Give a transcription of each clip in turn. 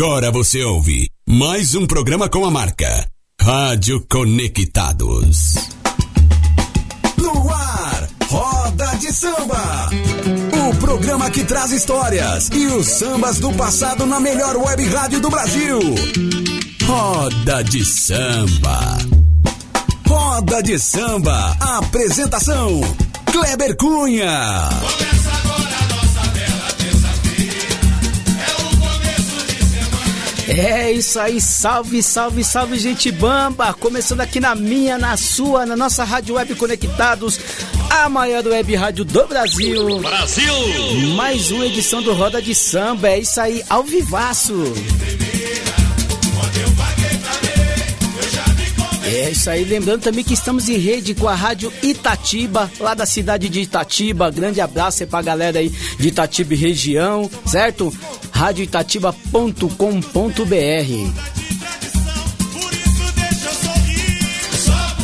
Agora você ouve mais um programa com a marca Rádio Conectados. No ar, Roda de Samba. O programa que traz histórias e os sambas do passado na melhor web rádio do Brasil. Roda de Samba. Roda de Samba. Apresentação: Kleber Cunha. É isso aí, salve, salve, salve, gente bamba! Começando aqui na minha, na sua, na nossa Rádio Web Conectados, a maior web rádio do Brasil. Brasil! Mais uma edição do Roda de Samba, é isso aí, ao vivaço. É isso aí, lembrando também que estamos em rede com a Rádio Itatiba, lá da cidade de Itatiba. Grande abraço aí pra galera aí de Itatiba e região, certo? radioitatiba.com.br.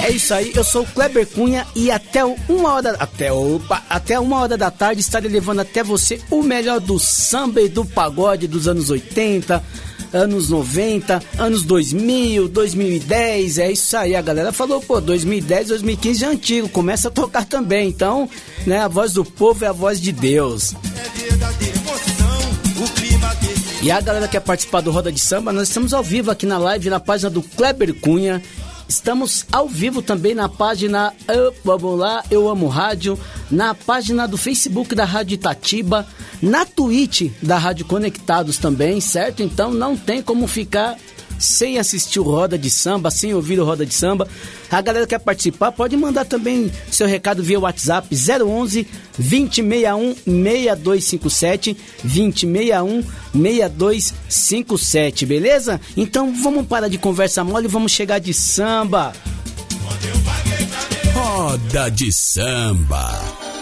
É isso aí, eu sou o Kleber Cunha e até uma hora até opa, até uma hora da tarde estarei levando até você o melhor do samba e do pagode dos anos 80, anos 90, anos 2000, 2010, é isso aí. A galera falou, pô, 2010, 2015 é antigo, começa a tocar também. Então, né, a voz do povo é a voz de Deus. E a galera que quer participar do Roda de Samba, nós estamos ao vivo aqui na live na página do Kleber Cunha. Estamos ao vivo também na página Eu, Vamos lá, Eu Amo Rádio, na página do Facebook da Rádio Itatiba, na Twitch da Rádio Conectados também, certo? Então não tem como ficar sem assistir o Roda de Samba, sem ouvir o Roda de Samba. A galera que quer participar pode mandar também seu recado via WhatsApp 011 2061 6257 2061 6257, beleza? Então vamos parar de conversa mole e vamos chegar de samba. Roda de Samba.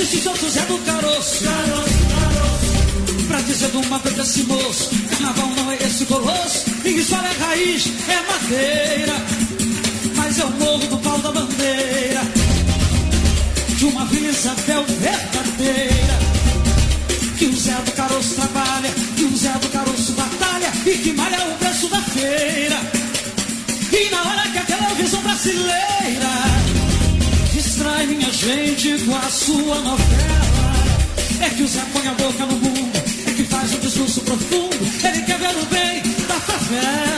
Existisse outro Zé do Caroço Pra dizer de uma vez esse moço Carnaval não é esse colosso história é raiz, é madeira mas eu morro do pau da bandeira de uma Vila Isabel verdadeira. Que o Zé do Caroço trabalha, que o Zé do Caroço batalha e que malha o preço da feira. E na hora que a televisão brasileira gente com a sua novela, é que o Zé põe a boca no mundo, é que faz um discurso profundo, ele quer ver o bem da favela.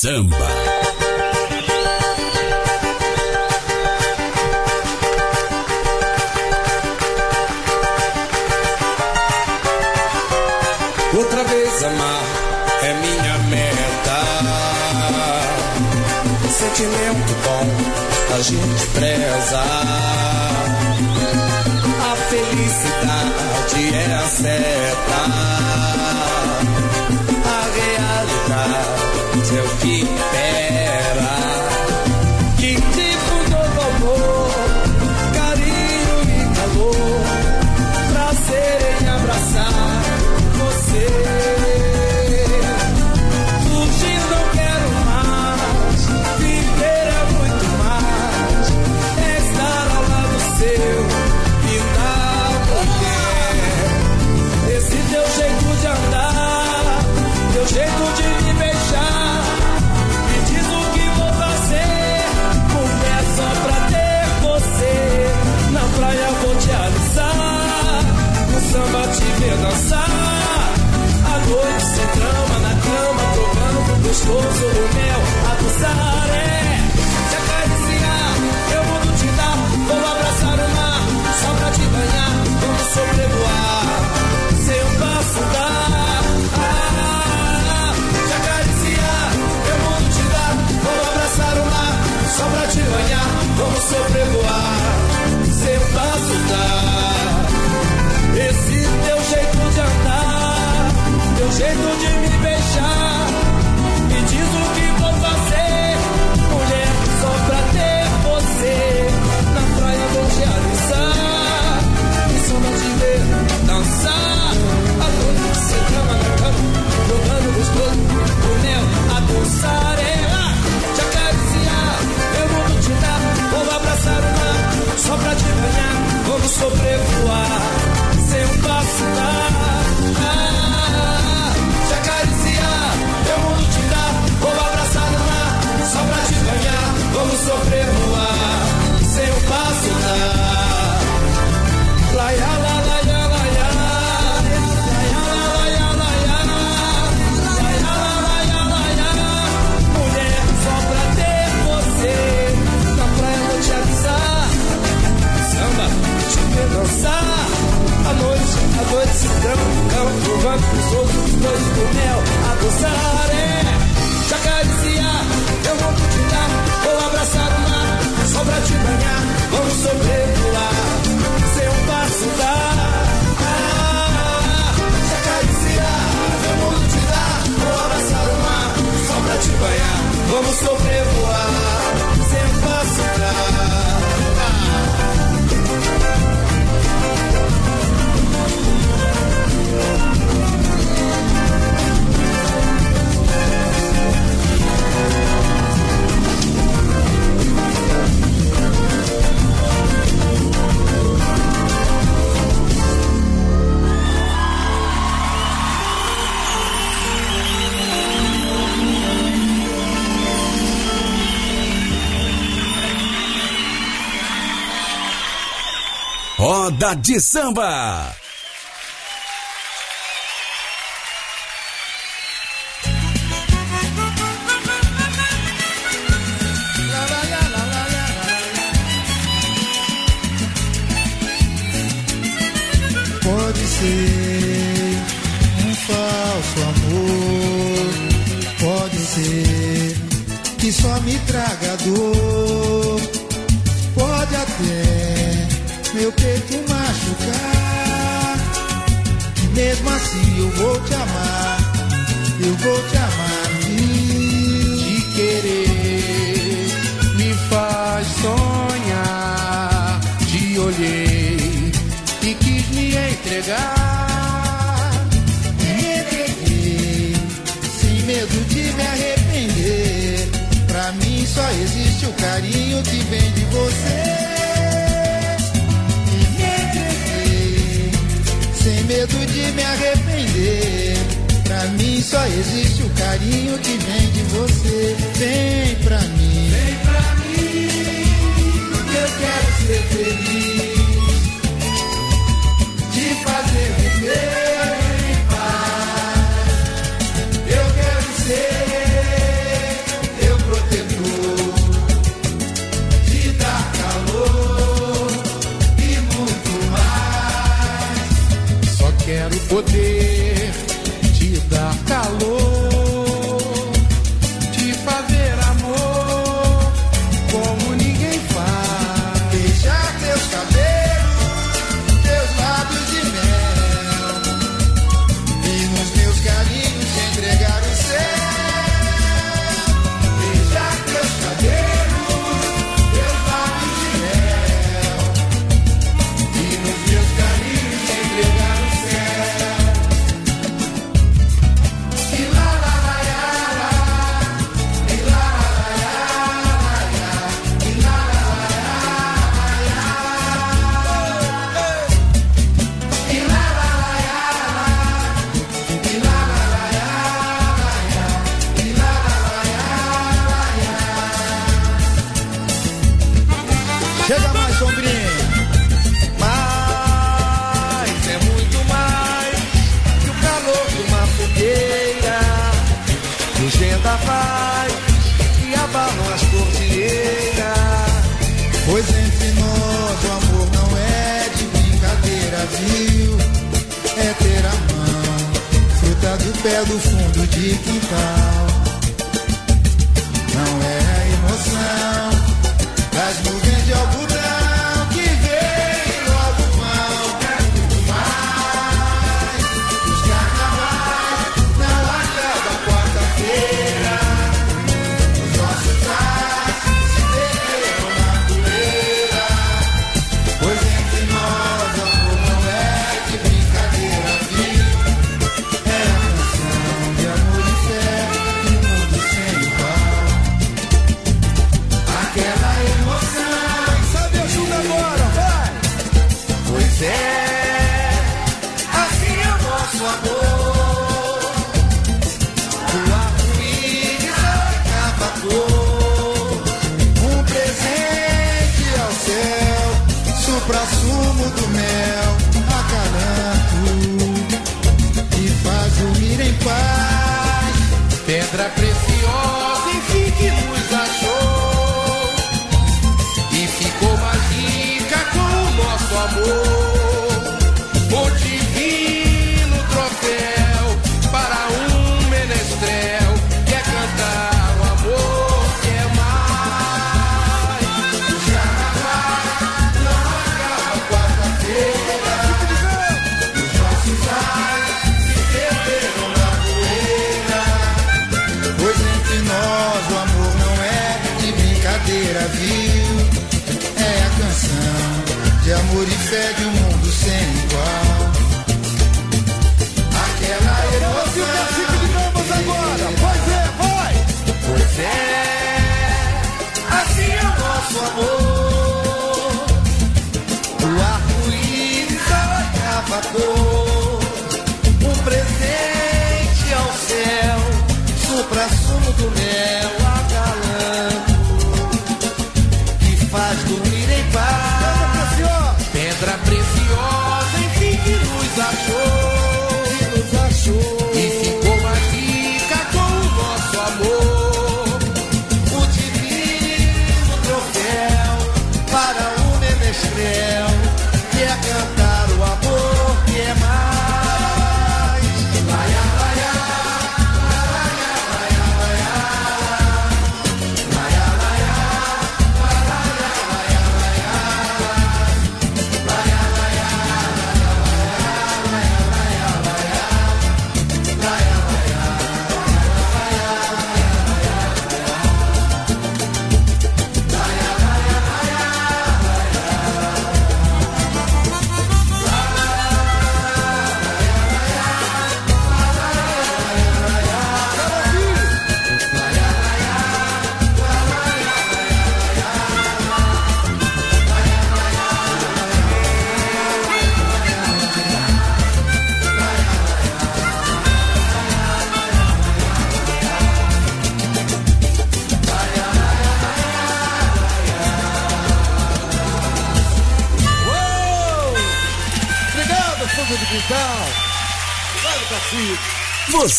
Samba. Outra vez amar é minha meta. Sentimento bom, a gente preza. A felicidade é a seta. Realidade é o que gostoso o mel, a é. Te acariciar, eu vou te dar, vou abraçar o mar, só pra te banhar, vamos sobrevoar, sem um passo dar. Te acariciar, eu vou te dar, vou abraçar o mar, só pra te banhar, vamos sobrevoar, sem um passo dar. Esse teu jeito de andar, teu jeito de provando os outros dois do mel. A gozar é te acariciar. Eu vou te dar, vou abraçar o mar. Só pra te banhar, vamos sobrevoar. Sem um passo dar. Ah, te acariciar. Eu vou te dar, vou abraçar o mar. Só pra te banhar, vamos sobrevoar. Roda de Samba. Pode ser um falso amor, pode ser que só me traga dor, meu peito machucar, e mesmo assim eu vou te amar, eu vou te amar, te querer me faz sonhar, te olhei e quis me entregar. Me entreguei, sem medo de me arrepender. Pra mim só existe o carinho que vem de você. De me arrepender. Pra mim só existe o carinho que vem de você. Vem pra mim,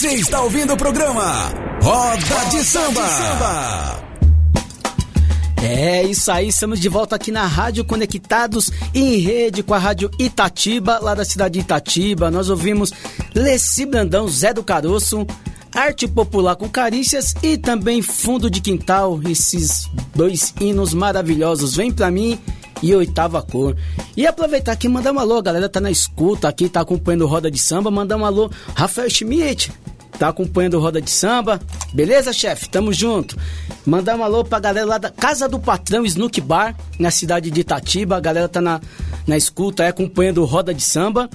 Você está ouvindo o programa Roda de Samba. É isso aí, estamos de volta aqui na Rádio Conectados em rede com a Rádio Itatiba, lá da cidade de Itatiba. Nós ouvimos Leci Brandão, Zé do Caroço, Arte Popular com Carícias e também Fundo de Quintal, esses dois hinos maravilhosos. Vem pra mim e oitava cor. E aproveitar aqui e mandar um alô, a galera tá na escuta aqui, tá acompanhando Roda de Samba, mandar um alô, Rafael Schmidt, tá acompanhando Roda de Samba. Beleza, chefe? Tamo junto. Mandar um alô pra galera lá da Casa do Patrão Snook Bar, na cidade de Itatiba. A galera tá na, na escuta, é, acompanhando Roda de Samba.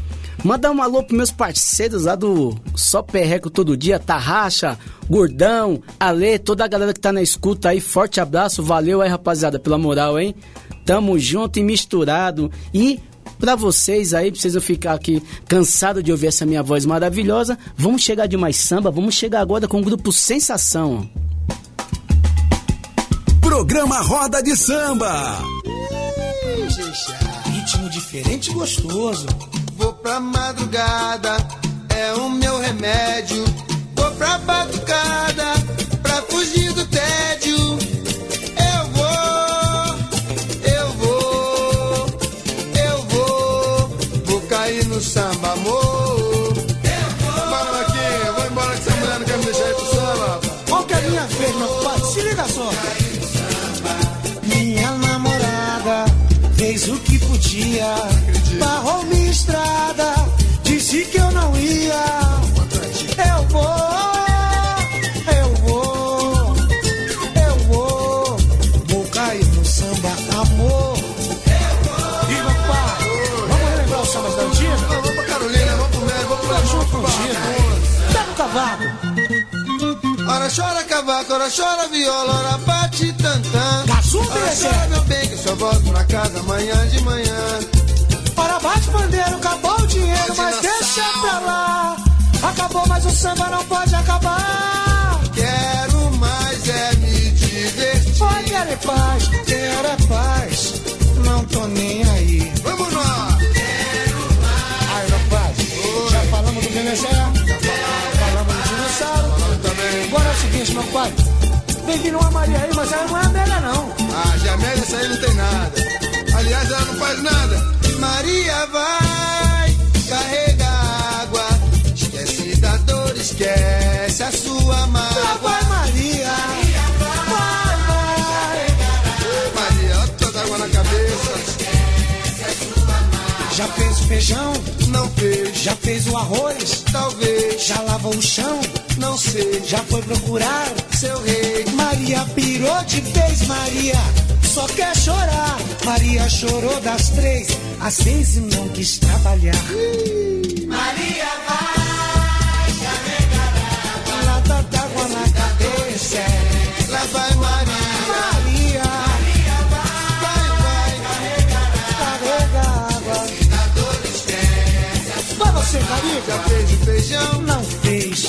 Mandar um alô pros meus parceiros lá do Só Perreco Todo Dia, Tarraxa, Gordão, Ale, toda a galera que tá na escuta aí. Forte abraço, valeu aí, rapaziada, pela moral, hein? Tamo junto e misturado. E para vocês aí, pra vocês eu ficar aqui cansado de ouvir essa minha voz maravilhosa, vamos chegar de mais samba, vamos chegar agora com o grupo Sensação. Programa Roda de Samba. Ritmo diferente e gostoso. Vou pra madrugada, é o meu remédio. Vou pra batucada, pra fugir do tédio. No samba, amor. Bora, Marquinhos, vou embora que essa mulher não quer me deixar ir pro samba. Qual que é a minha vez, meu pai? Se liga só. Minha namorada fez o que podia, barrou minha estrada, Ora chora cavaco, ora chora viola, ora bate tantã. Ora chora meu bem, que eu só volto pra casa amanhã de manhã. Ora bate pandeiro, acabou o dinheiro, Pode mas deixa pra lá. Acabou, mas o samba não pode acabar. Quero mais é me divertir. Oi, quero é paz, quero é paz. Não tô nem aí. Vamos nós! Aí, rapaz, já falamos do Benezé, o seguinte, meu pai. Vem vir uma Maria aí, mas ela não é Amélia, não. Ah, Jamélia, essa aí não tem nada. Aliás, ela não faz nada. Maria vai, carrega água. Esquece da dor, esquece a sua Lá mágoa. vai Maria. Vai, vai. Maria, ó, toda água na cabeça. Já fez o feijão, Não fez, já fez o arroz, talvez, já lavou o chão, não sei. já foi procurar Seu rei, Maria pirou de vez, Maria só quer chorar. Maria chorou das três às seis e não quis trabalhar. Maria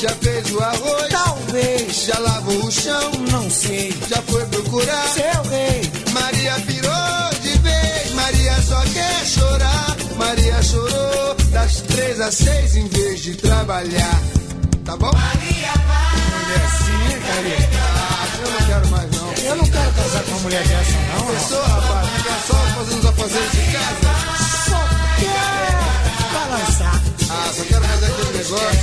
já fez o arroz, talvez, já lavou o chão, não sei. já foi procurar. Seu rei, Maria pirou de vez, Maria só quer chorar. Maria chorou das três às seis em vez de trabalhar. Tá bom? Maria mulher sim, Maria. Ah, eu não quero mais não. Eu não quero casar com uma mulher dessa, não. Pessoa, rapaz, fica só fazendo os afazeres de casa. Só quer balançar. Ah, só quero fazer aquele negócio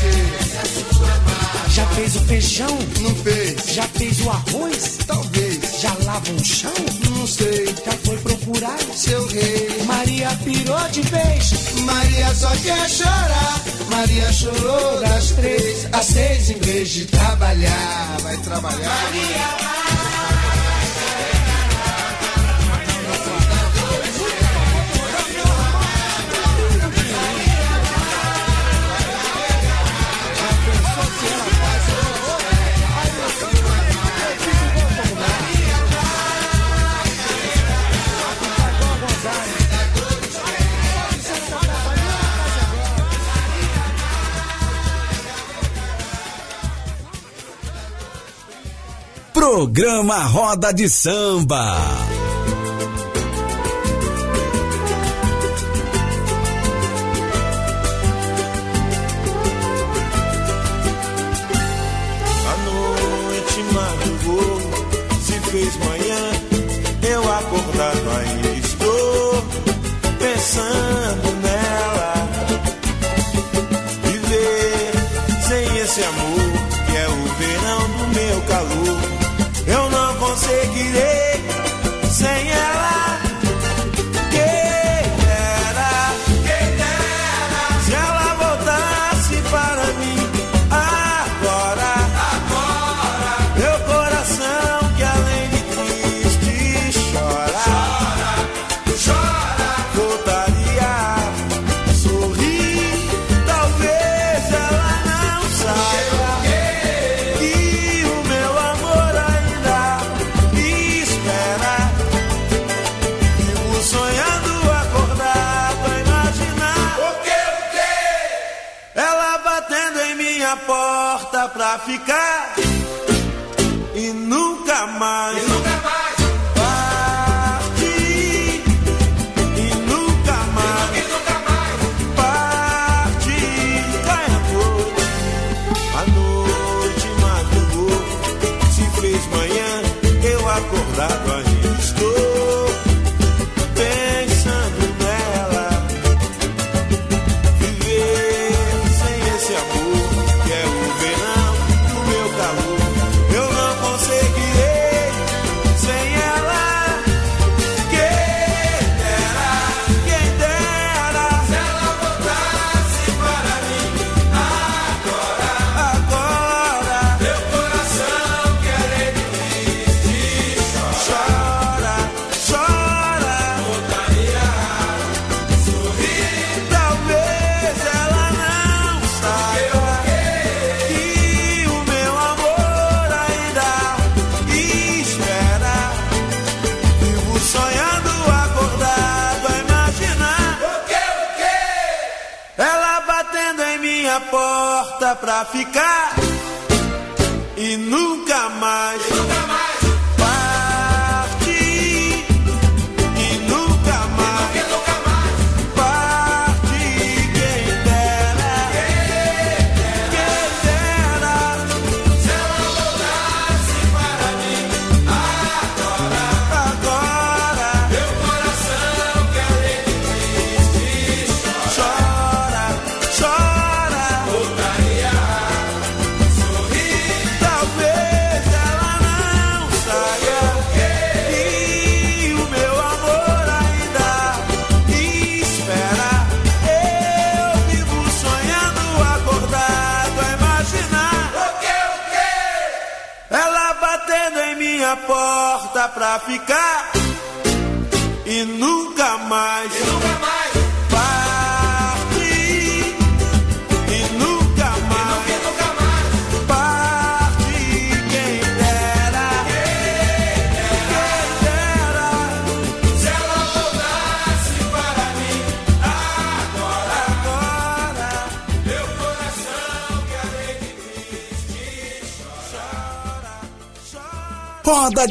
Já fez o feijão, não fez. já fez o arroz, Talvez, já lava um chão, não sei. já foi procurar. Seu rei. Maria pirou de vez, Maria só quer chorar. Maria chorou das três às seis em vez de trabalhar. Vai trabalhar. Programa Roda de Samba. Ficar e nunca mais. E nunca ficar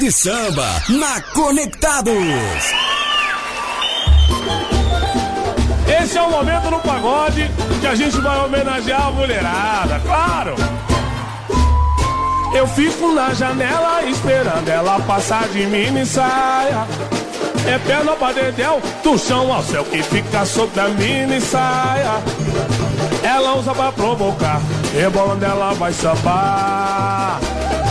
de samba na Conectados. Esse é o momento no pagode que a gente vai homenagear a mulherada, claro! Eu fico na janela esperando ela passar de mini saia. É perna pra dedéu, do chão ao céu que fica sobre a mini saia. Ela usa pra provocar, rebolando ela vai sambar.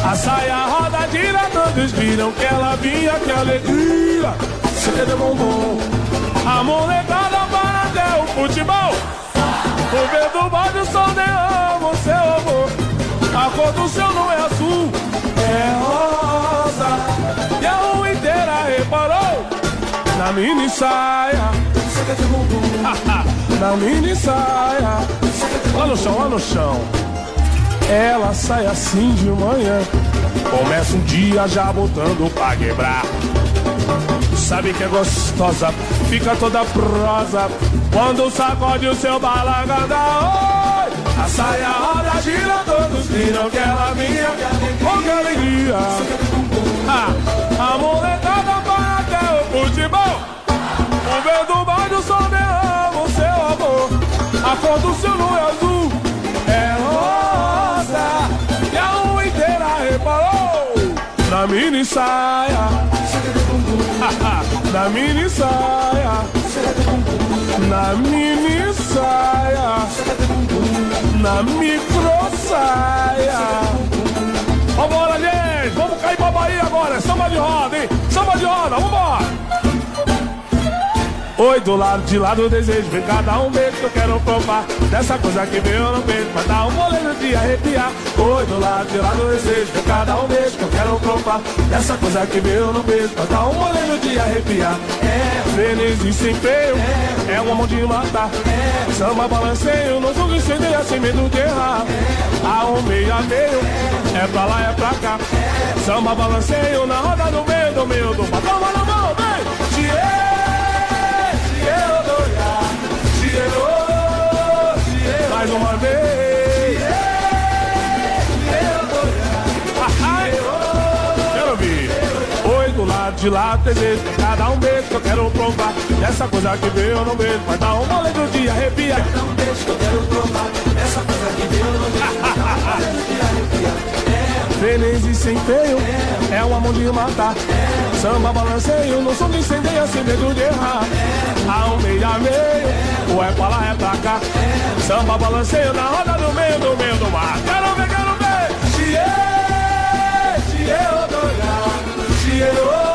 A saia roda, gira, todos viram que ela vinha, que alegria. Cheia de bombom, a molecada para até o futebol. O vento bate o sol derrama o seu amor. A cor do céu não é azul, é rosa. E a rua inteira reparou na mini saia. na mini saia. Lá no chão, lá no chão. Ela sai assim de manhã. Começa um dia já botando pra quebrar. Sabe que é gostosa, fica toda prosa. Quando sacode o seu balaganda, oi! A saia roda, gira, todos viram que ela vinha. Com que alegria! Ah, a molecada vai até o futebol. O vento bate o sol derrama o seu amor. A cor do não é azul, mini saia. na mini saia. Na mini saia. Na micro saia. Vambora, gente! Vamos cair pra Bahia agora! É samba de roda, hein? Samba de roda, vambora! Oi, do lado de lá do desejo, vem cá dar um beijo que eu quero provar. Dessa coisa que veio no peito, mas dá um molejo de arrepiar. Oi, do lado de lá do desejo, vem cá dar um beijo que eu quero provar. Dessa coisa que veio no peito, mas dá um molejo de arrepiar. É, feliz sem freio, é, uma mão de matar. É, Samba balanceio, no fogo incendeia sem medo de errar. A um meio a meio, é pra lá, é pra cá. Samba balanceio na roda do meio, do meio do patrão, na mão, vem! Tchê! mais uma vez. Quero ouvir. Oi, do lado de lá tem medo, Cada um beijo que eu quero provar. Essa coisa que veio eu não vejo. Mas dá um mole do dia, arrepia. Cada um beijo que eu quero provar. Essa coisa que veio eu não vejo. Mas dá um mole do dia, arrepia. Feliz e sem feio, é uma mão de matar. Samba balanceio, não sou me incendeia sem medo de errar. A um meio a meio, é pra lá, é pra cá. Samba balanceio na roda do meio, do meio do mar. Quero ver, quero ver. Chie, chie, odoia, chie, odoia.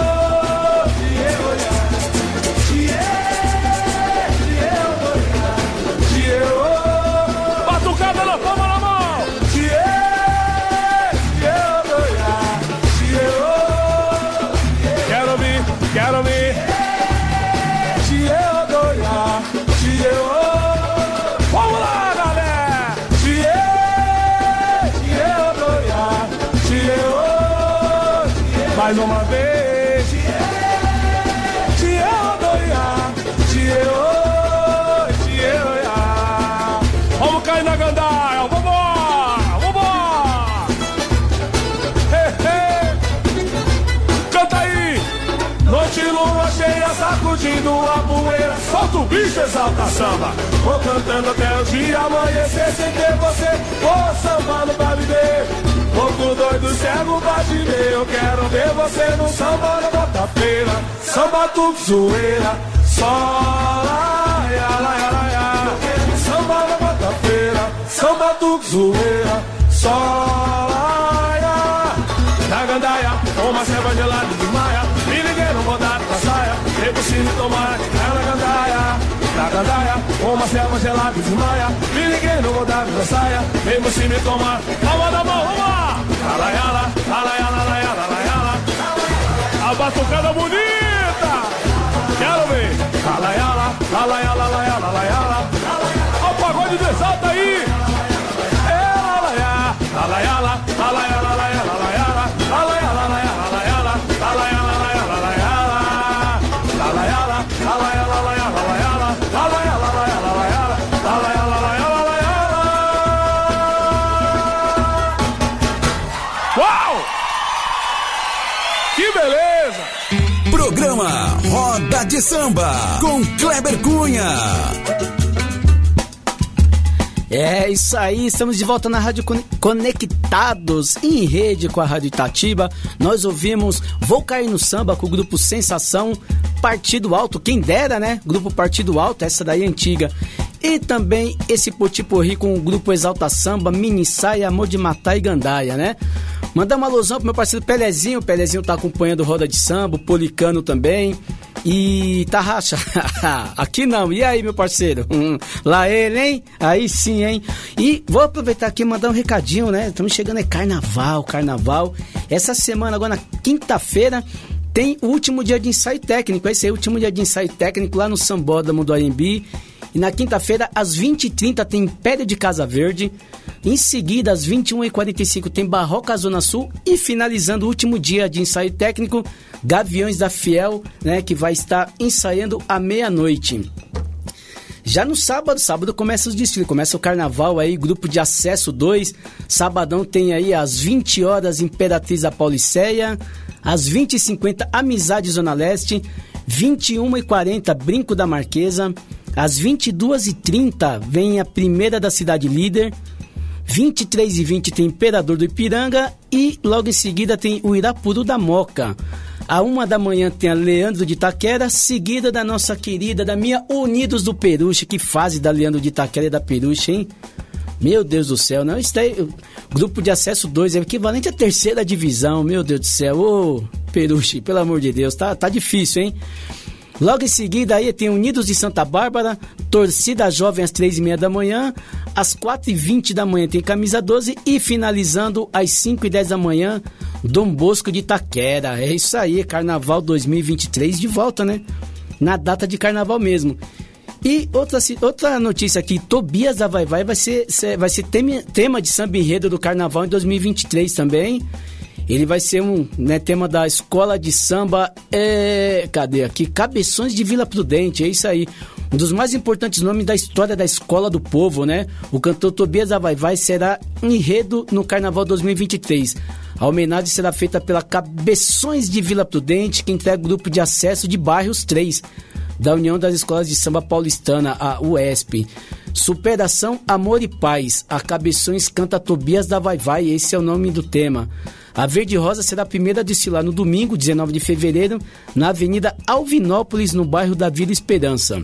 Solta o bicho, exalta samba. Vou cantando até o dia amanhecer Sem ter você, vou sambando pra viver Louco doido, cego ver Eu quero ver você no samba na bota-feira Samba tudo zoeira. Só lá, ia. Samba na bota-feira Samba tudo zoeira. Só lá, ia. Na gandaia, uma ceva gelada de maia. Me liguei no rodado da saia. Devo se tomar, na gandaia Na gandaia, uma ceva gelada de maia Me liguei no rodado da saia Devo se me tomar, palma da mão, vamos lá! Alaiala, alaiala, alaiala, alaiala. A batucada bonita de Samba com Kleber Cunha. É isso aí, estamos de volta na Rádio Con- Conectados em rede com a Rádio Itatiba. Nós ouvimos Vou Cair no Samba com o grupo Sensação, Partido Alto, quem dera, né? Grupo Partido Alto, essa daí é antiga. E também esse Potiporri com o grupo Exalta Samba, Mini Saia, Amor de Matar e Gandaia, né? Mandar uma alusão pro meu parceiro Pelezinho, o Pelezinho tá acompanhando Roda de Samba, o Policano também. E Tarraxa, aqui não. E aí, meu parceiro? Hum, lá ele, hein? Aí sim, hein? E vou aproveitar aqui e mandar um recadinho, né? Estamos chegando, é carnaval, carnaval. Essa semana, agora na quinta-feira, tem o último dia de ensaio técnico. Esse é o último dia de ensaio técnico lá no Sambódromo do AMB. E na quinta-feira, às 20h30, tem Império de Casa Verde. Em seguida, às 21h45, tem Barroca Zona Sul. E finalizando o último dia de ensaio técnico, Gaviões da Fiel, né? Que vai estar ensaiando à meia-noite. Já no sábado, sábado começa os desfiles, começa o carnaval aí, grupo de acesso 2. Sabadão tem aí às 20 horas Imperatriz da Pauliceia, às 20h50 Amizade Zona Leste, 21h40 Brinco da Marquesa, às 22h30 vem a primeira da Cidade Líder, 23 e 20 tem Imperador do Ipiranga e logo em seguida tem o Irapuru da Moca. A uma da manhã tem a Leandro de Itaquera, seguida da nossa querida, da minha Unidos do Peruche. Que fase da Leandro de Itaquera e da Peruche, hein? Meu Deus do céu, não aí, grupo de acesso 2 é equivalente à terceira divisão, meu Deus do céu. Ô, Peruche, pelo amor de Deus, tá, tá difícil, hein? Logo em seguida aí tem Unidos de Santa Bárbara, torcida jovem às três e meia da manhã, às quatro e vinte da manhã tem camisa 12 e finalizando às cinco e dez da manhã, Dom Bosco de Itaquera. É isso aí, Carnaval 2023 de volta, né? Na data de Carnaval mesmo. E outra, outra notícia aqui, Tobias da Vai Vai vai ser- vai ser tema, tema de samba enredo do Carnaval em 2023 também. Ele vai ser um né, tema da escola de samba. É, cadê aqui? Cabeções de Vila Prudente, é isso aí. Um dos mais importantes nomes da história da Escola do Povo, né? O cantor Tobias da Vai Vai será enredo no Carnaval 2023. A homenagem será feita pela Cabeções de Vila Prudente, que entrega o grupo de acesso de bairros 3 da União das Escolas de Samba Paulistana, a UESP. Superação, Amor e Paz. A Cabeções canta Tobias da Vai Vai, esse é o nome do tema. A Verde Rosa será a primeira a desfilar no domingo, 19 de fevereiro, na Avenida Alvinópolis, no bairro da Vila Esperança.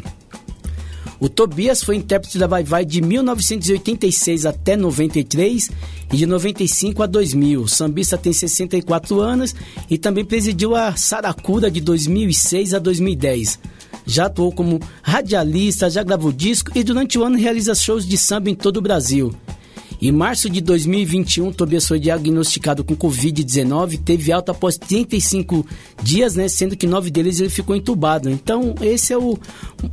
O Tobias foi intérprete da Vai Vai de 1986 até 93 e de 95 a 2000. O sambista tem 64 anos e também presidiu a Saracura de 2006 a 2010. Já atuou como radialista, já gravou disco e durante o ano realiza shows de samba em todo o Brasil. Em março de 2021, Tobias foi diagnosticado com Covid-19, teve alta após 35 dias, né, sendo que nove deles ele ficou entubado. Então, esse é o,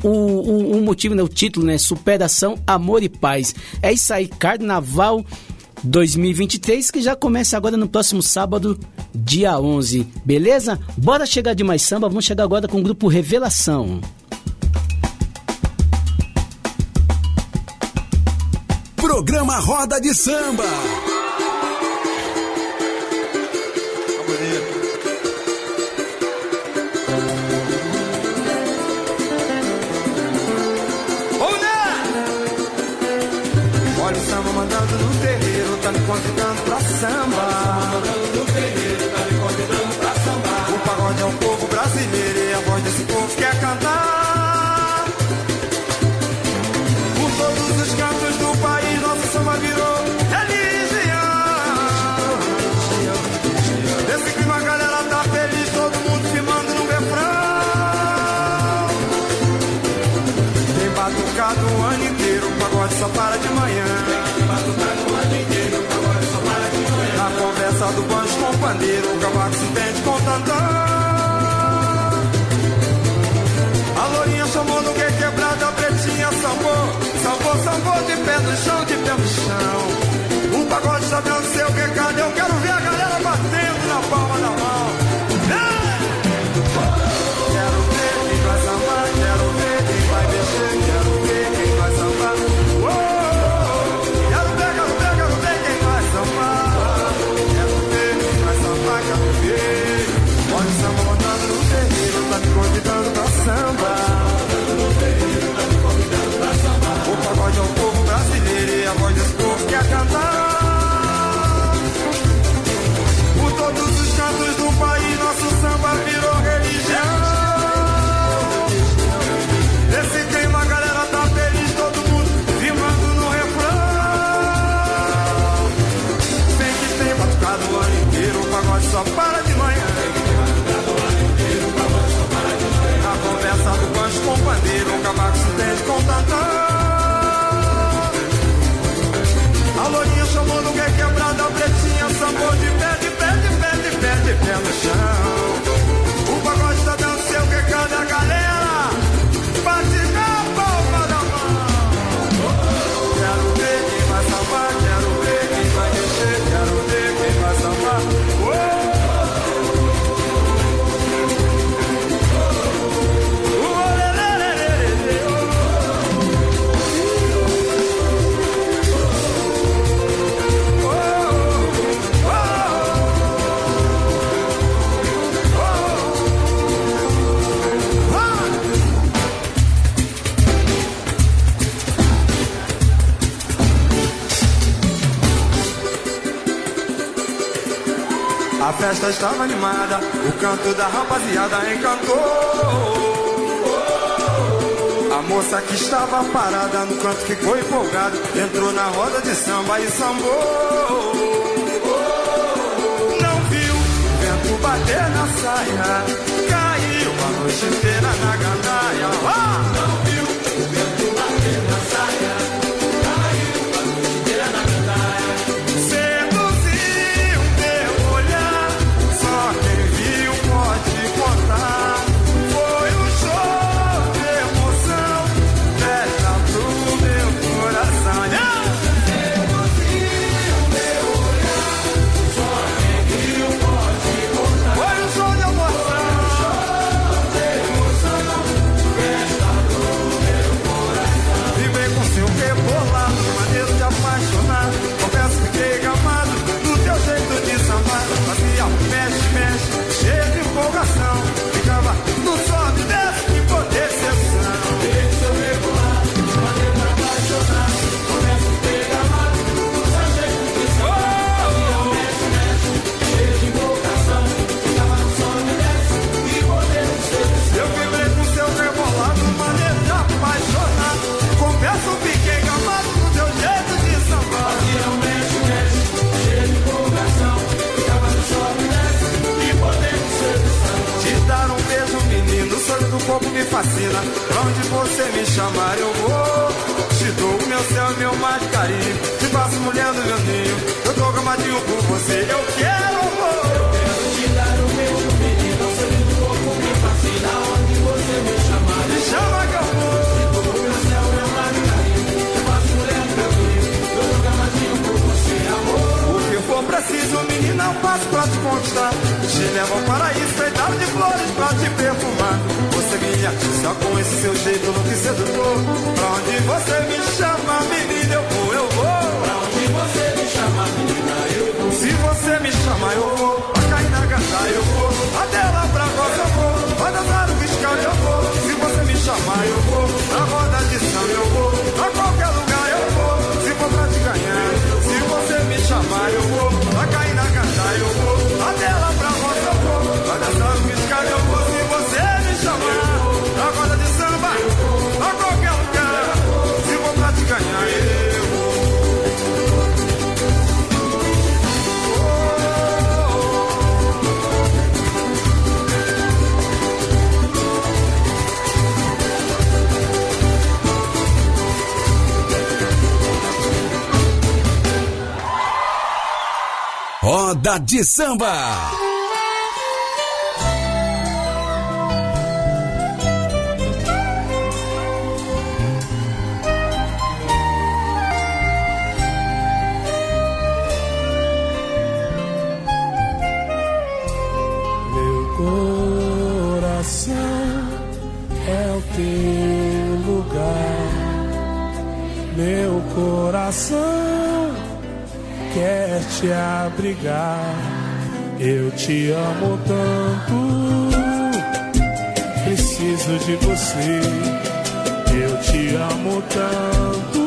o, o, o motivo, né, o título, né, Superação, Amor e Paz. É isso aí, Carnaval 2023, que já começa agora no próximo sábado, dia 11. Beleza? Bora chegar de mais samba, vamos chegar agora com o grupo Revelação. Programa Roda de Samba. Convidando pra samba. Tantã. A lourinha chamou no que quebrada, a pretinha sambou. Sambou, sambou de pé no chão, de A festa estava animada, o canto da rapaziada encantou. A moça que estava parada no canto ficou empolgada, entrou na roda de samba e sambou. Não viu o vento bater na saia, caiu a noite inteira na gandaia. Ah! chamar eu vou. Te dou o meu céu e meu de carinho. Te faço mulher do meu ninho. Eu tô amadinho por você. Eu atiça com esse seu jeito louco e sedutor. Pra onde você me chama, menina, eu vou, eu vou. Pra onde você me chama, menina, eu vou. Se você me chama, eu vou. Pra cair na gata, eu vou. Até lá pra roça, eu vou. Vai dançar o fiscal, eu vou. Se você me chamar, eu vou. Pra roda de samba, eu vou. A Roda de samba. Quer te abrigar. Eu te amo tanto, preciso de você. Eu te amo tanto,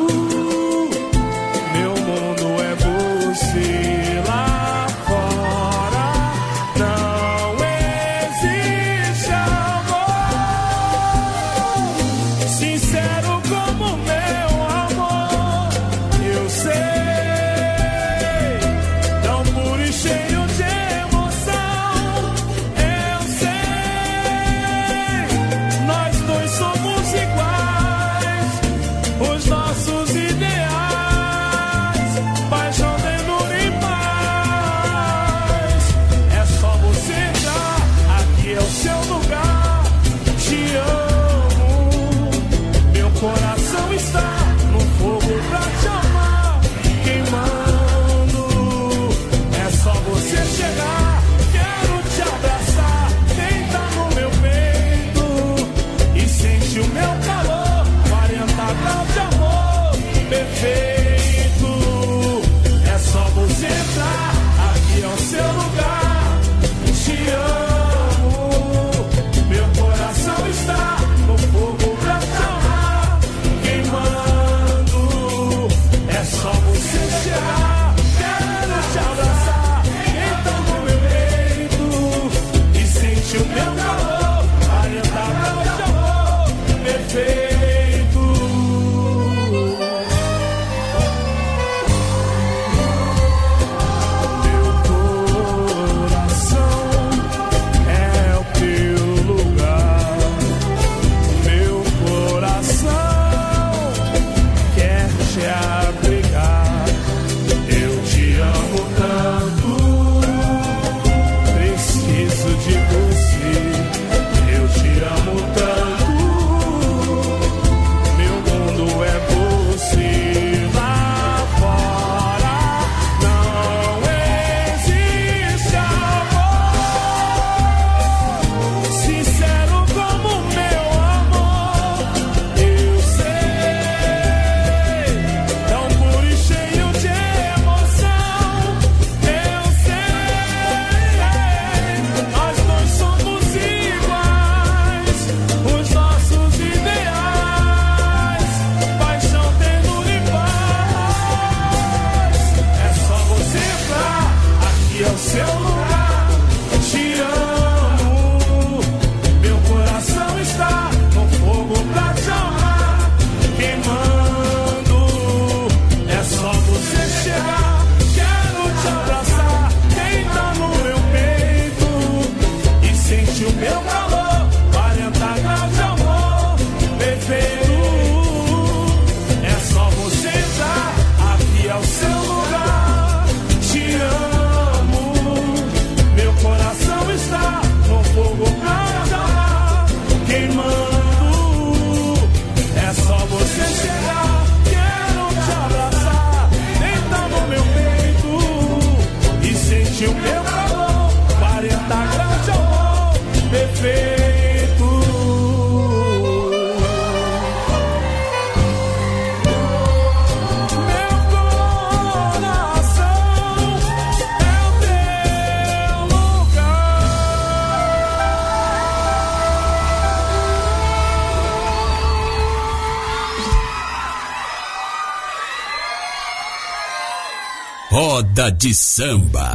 Roda de Samba.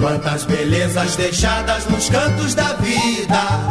Quantas belezas deixadas nos cantos da vida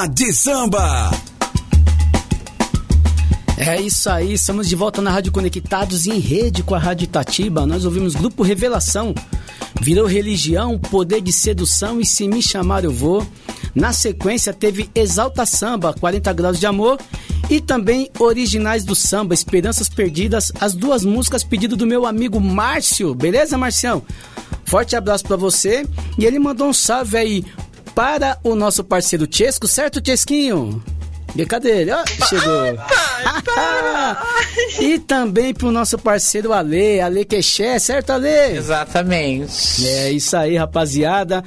Roda de Samba. É isso aí, estamos de volta na Rádio Conectados em rede com a Rádio Itatiba. Nós ouvimos Grupo Revelação, Virou Religião, Poder de Sedução e Se Me Chamar Eu Vou. Na sequência teve Exalta Samba, 40 Graus de Amor e também Originais do Samba, Esperanças Perdidas, as duas músicas pedido do meu amigo Márcio. Beleza, Marcião? Forte abraço pra você. E ele mandou um salve aí para o nosso parceiro Chesco, certo, Chesquinho? E cadê ele? Ó, chegou. e também pro nosso parceiro Ale, Ale Quexé, certo, Ale? Exatamente. É isso aí, rapaziada.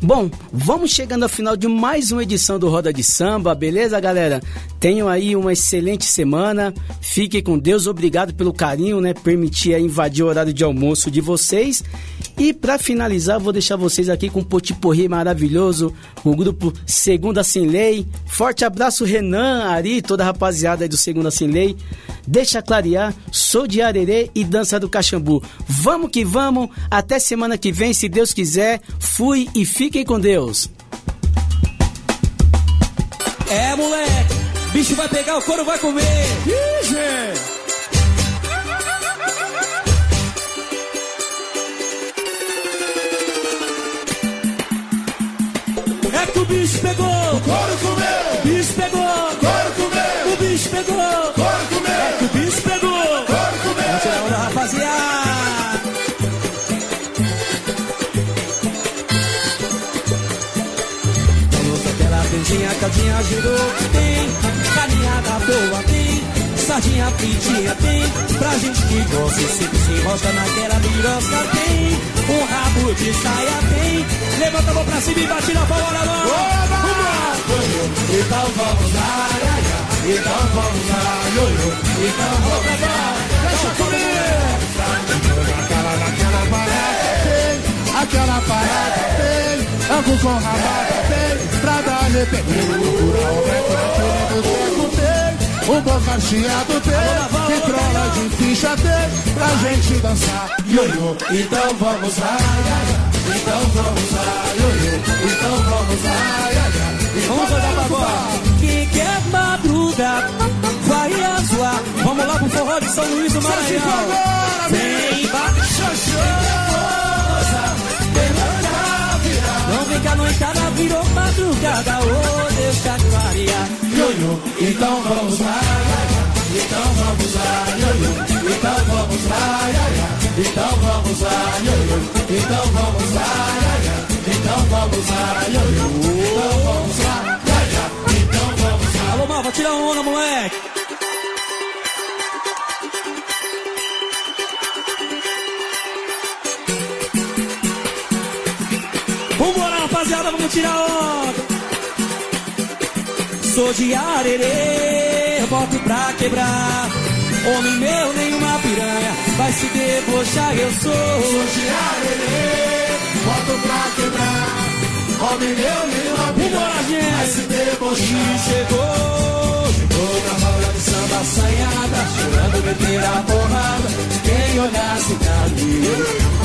Bom, vamos chegando ao final de mais uma edição do Roda de Samba, beleza, galera? Tenham aí uma excelente semana. Fiquem com Deus. Obrigado pelo carinho, né? Permitir aí invadir o horário de almoço de vocês. E para finalizar, vou deixar vocês aqui com um potiporri maravilhoso, o grupo Segunda Sem Lei. Forte abraço, Renan, Ari, toda a rapaziada aí do Segunda Sem Lei. Deixa clarear, sou de Arerê e dança do Caxambu. Vamos que vamos, até semana que vem, se Deus quiser. Fui e fiquem com Deus. É, moleque, bicho vai pegar, o couro vai comer. Ih, gente. O bicho pegou, o couro comeu. bicho pegou. Couro comeu. O bicho pegou. Couro comeu. É que o bicho pegou. Couro comeu. Vamos tirar onda, rapaziada. Que aquela tendinha, caldinha girou. Sardinha fritinha tem, pra gente que gosta e sempre se enrosca naquela birosca tem, um rabo de saia tem, levanta a mão pra cima e bate na palma mão. Vamos! Então vamos lá, então vamos lá, ioiô, então vamos lá, deixa comigo. Naquela, naquela parada tem, aquela parada tem, amo com rabada tem, pra dar arrependimento. Loucura, o beco naquele boteco tem, um bom cacheado tem, que trola de ficha tem, pra gente dançar. Ioiô, então vamos lá, então vamos lá, ioiô, então vamos lá, Vamos jogar pra agora. Quem quer madruga, vai zoar. Vamos lá pro forró de São Luís do Maranhão. Vem, Não vem que a noitada virou madrugada, ô deixa clarear. Ioiô, então vamos lá, então vamos lá, ioiô, então vamos lá, então vamos lá, ioiô, então vamos lá, então vamos lá, ioiô, então vamos lá, então vamos lá. Alô, Malva, tira onda, moleque. Vamos tirar onda. Sou de arerê, boto pra quebrar. Homem meu, nenhuma piranha vai se debochar, eu sou. Sou de arerê, boto pra quebrar. Homem meu, nenhuma gente. vai se debochar. E chegou, chegou na roda de samba assanhada, chorando meter a porrada, quem olhasse dali. E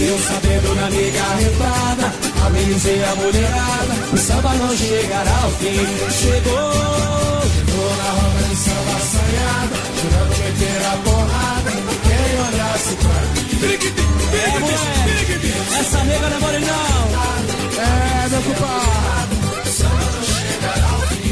eu sabendo na minha arretada, amenizei a mulherada, o samba não chegará ao fim. Chegou, chegou na roda de samba assanhada, chorando meter a porrada, quem olhasse pra mim. É, essa nega não mole não. É, meu culpado.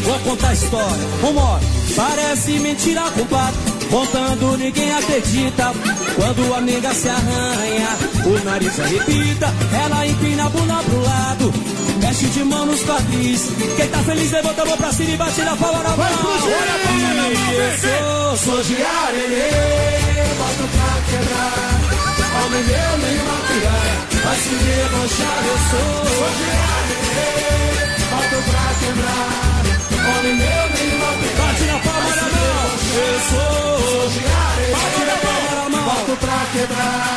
Vou contar a história, vambora. Parece mentira, compadre. Contando, ninguém acredita. Quando a nega se arranha, o nariz arrepita. Ela empina a bunda pro lado, mexe de mão nos quadris. Quem tá feliz, levanta a mão pra cima e bate na palma na mão. Olha a palma na mão, Eu sou, sou de arerê, boto pra quebrar. Homem meu, nenhuma piranha, vai se debochar. Eu sou, sou de arerê, boto pra quebrar. Homem meu, nenhuma Eu sou, arerê, bate na palma na mão. pra quebrar.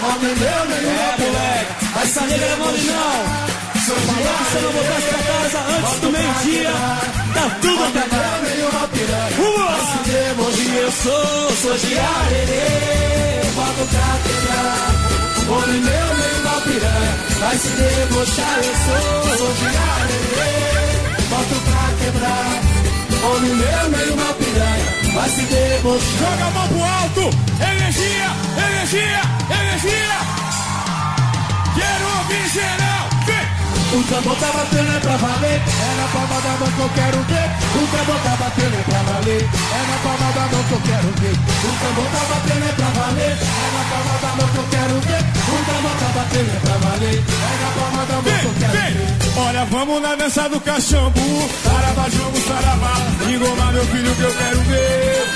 Homem meu, nenhuma É, moleque, essa não é mole não. Se eu não voltasse pra casa antes do meio-dia, tá tudo acabado. nenhuma piranha, Vamos! E eu sou, sou de arerê, boto pra quebrar. Homem meu, nenhuma piranha, vai se debochar. Eu sou, sou de arerê, boto pra quebrar. Homem meu, nenhuma piranha, vai se debochar. Joga a mão pro alto! Energia! Energia! Energia! Quero ouvir geral! Vem! O tambor tá batendo é pra valer, na palma da mão que eu quero ver. O tambor tá batendo é pra valer, é na palma da mão que eu quero ver. O tambor tá batendo é pra valer, é na palma da mão que eu quero ver. O tambor tá batendo é pra valer, é na palma da mão que eu quero Vem! ver. Olha, vamos na dança do cachambu. Saravá, jogo, saravá. Engomar meu filho que eu quero ver.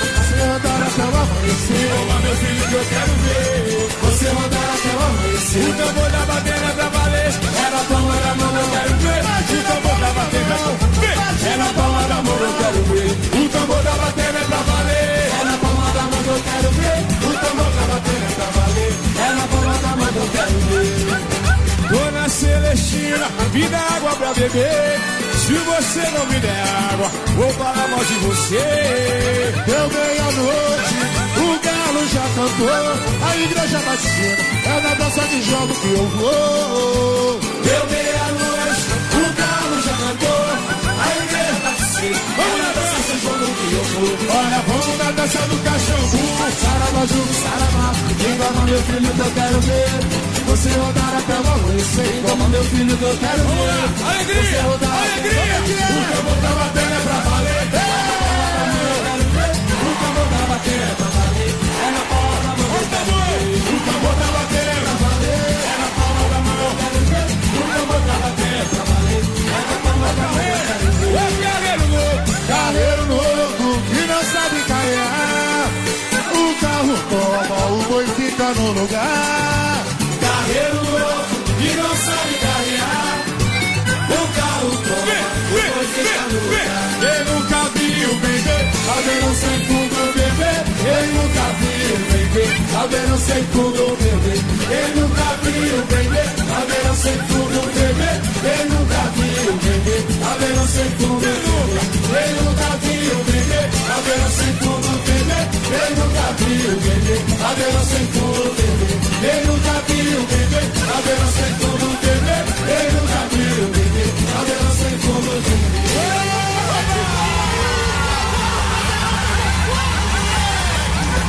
Até o amanhecer, Engomar meu filho que eu quero ver. você andar até o amanhecer. O tambor batendo é pra valer. É na palma da mão eu quero ver. O tambor batendo é pra Vem! É na palma da mão eu quero ver. O tambor batendo é pra valer. É na palma da mão eu quero ver. O tambor batendo é pra valer. É na palma da mão eu quero ver. Dona Celestina, dá água pra beber. Se você não me der água, vou falar mal de você. Deu meia-noite, o galo já cantou, a igreja batina, é na dança de jogo que eu vou. Deu meia-noite, o galo já cantou, a igreja batina, é na dança de jogo que eu vou. Olha, vamos na dança do cachorro. Saravaju, saravá, engana meu filho que eu quero ver. Você rodar até o amanhecer, engana meu filho que eu quero ver. Alegria, Você rodar alegria. O tambor tá batendo é pra valer. O tambor tá batendo é pra valer. É na palma da mão. O tambor tá batendo é pra valer. É na palma da mão. O tambor tá batendo é pra valer. É na palma da mão. Ô, Guerreiro Louco! Carreiro novo que não sabe carrear. O carro toma, o boi fica no lugar. Alguém sem fundo bebê. Quem nunca viu bebê, alguém sem fundo bebê. Quem nunca viu bebê, alguém sem fundo bebê. Quem nunca viu bebê, alguém sem fundo bebê. Quem nunca viu bebê, alguém sem fundo bebê. Quem nunca viu bebê, alguém sem fundo bebê. Quem nunca viu bebê, alguém sem fundo bebê. Quem nunca viu bebê, alguém sem fundo bebê.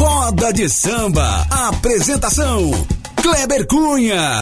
Roda de Samba. Apresentação: Kleber Cunha.